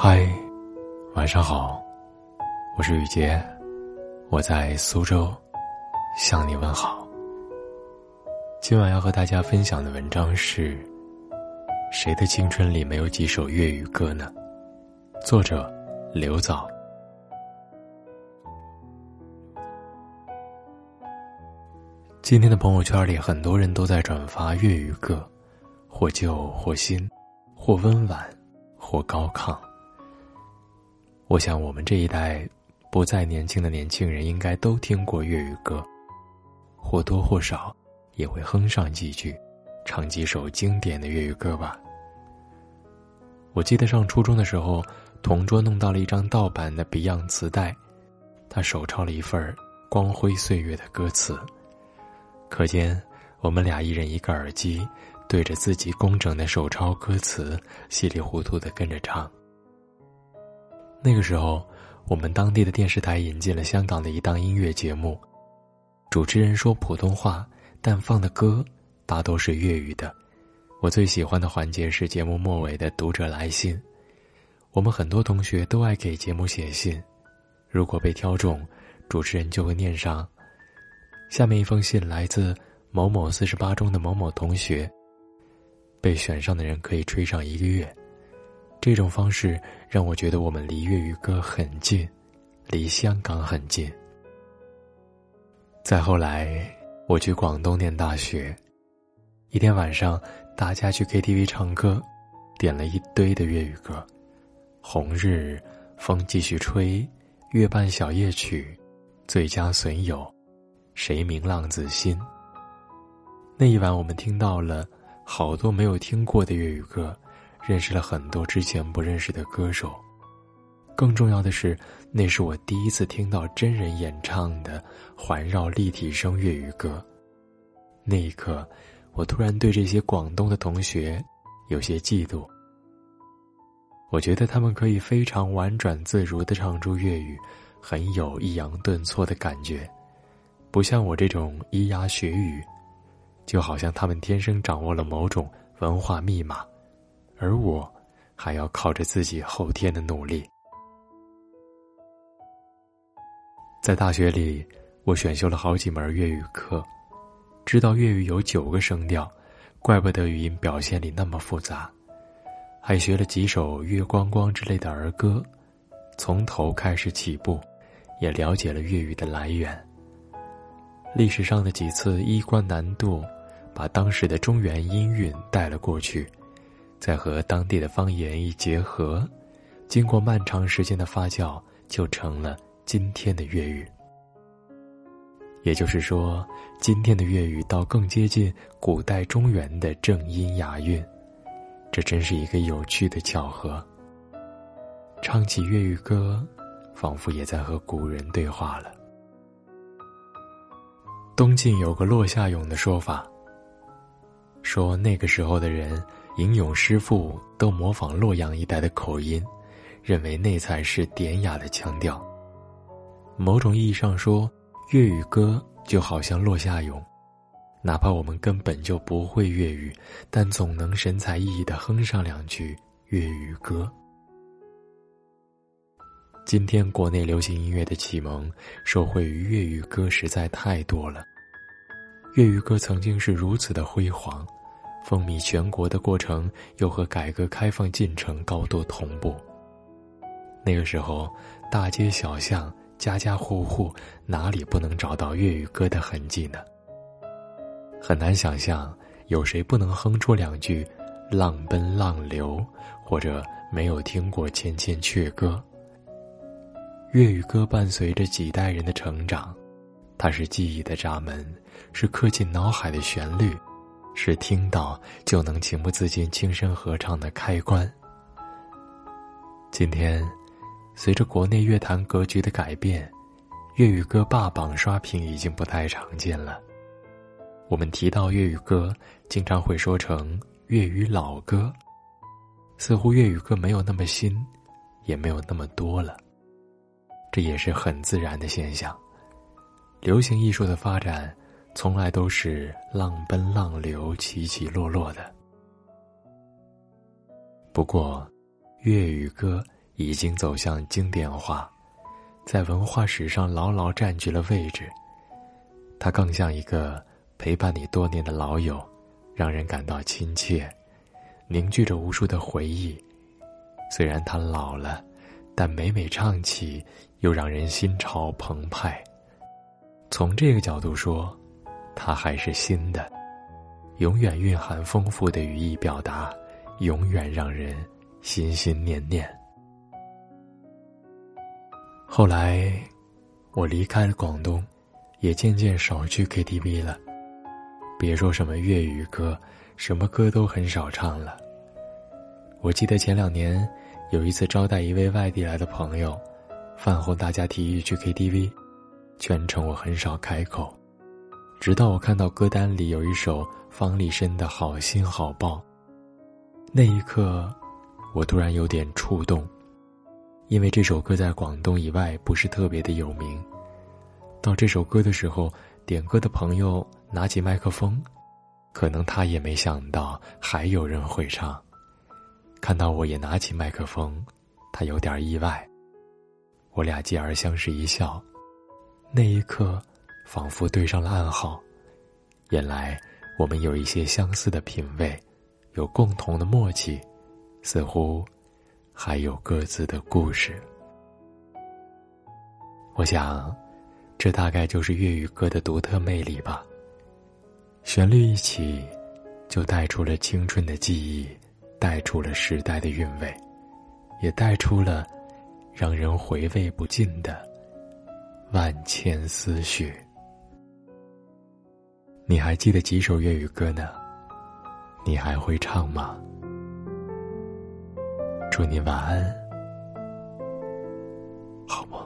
嗨，晚上好，我是雨杰，我在苏州向你问好。今晚要和大家分享的文章是：谁的青春里没有几首粤语歌呢？作者刘藻。今天的朋友圈里，很多人都在转发粤语歌，或旧或新，或温婉，或高亢。我想，我们这一代不再年轻的年轻人应该都听过粤语歌，或多或少也会哼上几句，唱几首经典的粤语歌吧。我记得上初中的时候，同桌弄到了一张盗版的 Beyond 磁带，他手抄了一份《光辉岁月》的歌词。可见，我们俩一人一个耳机，对着自己工整的手抄歌词，稀里糊涂的跟着唱。那个时候，我们当地的电视台引进了香港的一档音乐节目，主持人说普通话，但放的歌大都是粤语的。我最喜欢的环节是节目末尾的读者来信。我们很多同学都爱给节目写信，如果被挑中，主持人就会念上：“下面一封信来自某某四十八中的某某同学。”被选上的人可以吹上一个月。这种方式让我觉得我们离粤语歌很近，离香港很近。再后来，我去广东念大学，一天晚上，大家去 KTV 唱歌，点了一堆的粤语歌，《红日》《风继续吹》《月半小夜曲》《最佳损友》《谁明浪子心》。那一晚，我们听到了好多没有听过的粤语歌。认识了很多之前不认识的歌手，更重要的是，那是我第一次听到真人演唱的环绕立体声粤语歌。那一刻，我突然对这些广东的同学有些嫉妒。我觉得他们可以非常婉转自如的唱出粤语，很有抑扬顿挫的感觉，不像我这种咿呀学语，就好像他们天生掌握了某种文化密码。而我，还要靠着自己后天的努力。在大学里，我选修了好几门粤语课，知道粤语有九个声调，怪不得语音表现里那么复杂。还学了几首《月光光》之类的儿歌，从头开始起步，也了解了粤语的来源。历史上的几次衣冠南渡，把当时的中原音韵带了过去。再和当地的方言一结合，经过漫长时间的发酵，就成了今天的粤语。也就是说，今天的粤语倒更接近古代中原的正音雅韵，这真是一个有趣的巧合。唱起粤语歌，仿佛也在和古人对话了。东晋有个落下勇的说法，说那个时候的人。吟咏诗赋都模仿洛阳一带的口音，认为那才是典雅的腔调。某种意义上说，粤语歌就好像落下咏，哪怕我们根本就不会粤语，但总能神采奕奕的哼上两句粤语歌。今天国内流行音乐的启蒙，受惠于粤语歌实在太多了。粤语歌曾经是如此的辉煌。风靡全国的过程，又和改革开放进程高度同步。那个时候，大街小巷、家家户户，哪里不能找到粤语歌的痕迹呢？很难想象，有谁不能哼出两句“浪奔浪流”，或者没有听过《千千阙歌》。粤语歌伴随着几代人的成长，它是记忆的闸门，是刻进脑海的旋律。是听到就能情不自禁轻声合唱的开关。今天，随着国内乐坛格局的改变，粤语歌霸榜刷屏已经不太常见了。我们提到粤语歌，经常会说成粤语老歌，似乎粤语歌没有那么新，也没有那么多了。这也是很自然的现象。流行艺术的发展。从来都是浪奔浪流，起起落落的。不过，粤语歌已经走向经典化，在文化史上牢牢占据了位置。它更像一个陪伴你多年的老友，让人感到亲切，凝聚着无数的回忆。虽然它老了，但每每唱起，又让人心潮澎湃。从这个角度说，它还是新的，永远蕴含丰富的语义表达，永远让人心心念念。后来，我离开了广东，也渐渐少去 KTV 了。别说什么粤语歌，什么歌都很少唱了。我记得前两年有一次招待一位外地来的朋友，饭后大家提议去 KTV，全程我很少开口，直到我看到歌单里有一首方力申的《好心好报》，那一刻，我突然有点触动。因为这首歌在广东以外不是特别的有名，到这首歌的时候，点歌的朋友拿起麦克风，可能他也没想到还有人会唱。看到我也拿起麦克风，他有点意外。我俩继而相视一笑，那一刻，仿佛对上了暗号。原来我们有一些相似的品味，有共同的默契，似乎。还有各自的故事。我想，这大概就是粤语歌的独特魅力吧。旋律一起，就带出了青春的记忆，带出了时代的韵味，也带出了让人回味不尽的万千思绪。你还记得几首粤语歌呢？你还会唱吗？祝你晚安。好梦